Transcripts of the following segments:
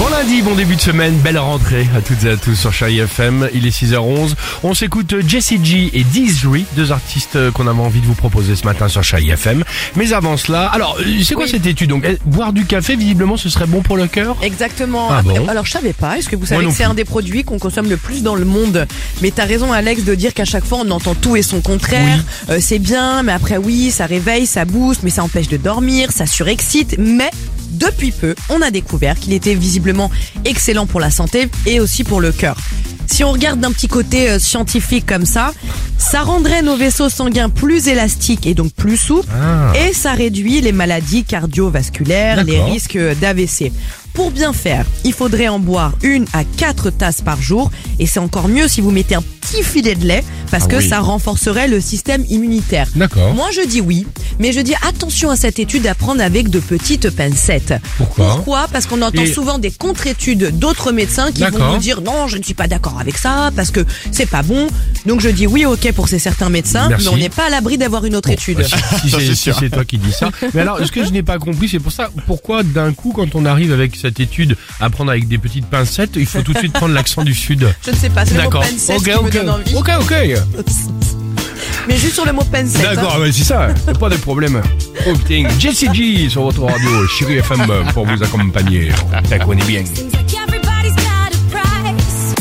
Bon lundi, bon début de semaine, belle rentrée à toutes et à tous sur Chérie FM. Il est 6h11. On s'écoute Jessie G et Dizry, deux artistes qu'on avait envie de vous proposer ce matin sur Chérie FM. Mais avant cela, alors, c'est quoi Oui. cette étude? Donc Eh, Boire du café, visiblement, ce serait bon pour le cœur? Exactement. Ah bon? Alors je savais pas. Est-ce que vous savez que c'est un des produits qu'on consomme le plus dans le monde? Mais t'as raison Alex de dire qu'à chaque fois on entend tout et son contraire. Euh, c'est bien, mais après oui, ça réveille, ça booste, mais ça empêche de dormir, ça surexcite. Mais depuis peu, on a découvert qu'il était visiblement excellent pour la santé et aussi pour le cœur. Si on regarde d'un petit côté euh, scientifique comme ça, ça rendrait nos vaisseaux sanguins plus élastiques et donc plus souples Ah. et ça réduit les maladies cardiovasculaires, les risques d'AVC. Pour bien faire, il faudrait en boire une à quatre tasses par jour et c'est encore mieux si vous mettez un petit filet de lait parce Ah que oui. ça renforcerait le système immunitaire. D'accord. Moi je dis oui, mais je dis attention à cette étude à prendre avec de petites pincettes. Pourquoi Pourquoi? Parce qu'on entend Et- souvent des contre-études d'autres médecins qui vont nous dire non, je ne suis pas d'accord avec ça parce que c'est pas bon. Donc je dis oui, ok pour ces certains médecins, Merci. mais on n'est pas à l'abri d'avoir une autre Bon, étude. bah, si- si c'est si c'est toi qui dis ça. Mais alors, ce que je n'ai pas compris, c'est pour ça, pourquoi d'un coup, quand on arrive avec cette étude à prendre avec des petites pincettes, il faut tout de suite prendre l'accent du sud? Je ne sais pas, c'est le mot D'accord. pincette Ok, qui me ok. donne envie. Ok, ok. Mais juste sur le mot hein. D'accord, ouais, c'est ça, pas de problème. Oh putain, Jessie G sur votre radio, Chérie FM pour vous accompagner. Ça connaît bien. Seems like everybody's got a price.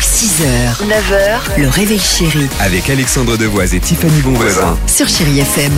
6h, 9h, le réveil chéri Avec Alexandre Devoise et Tiffany Bonvoisin. sur Chérie FM.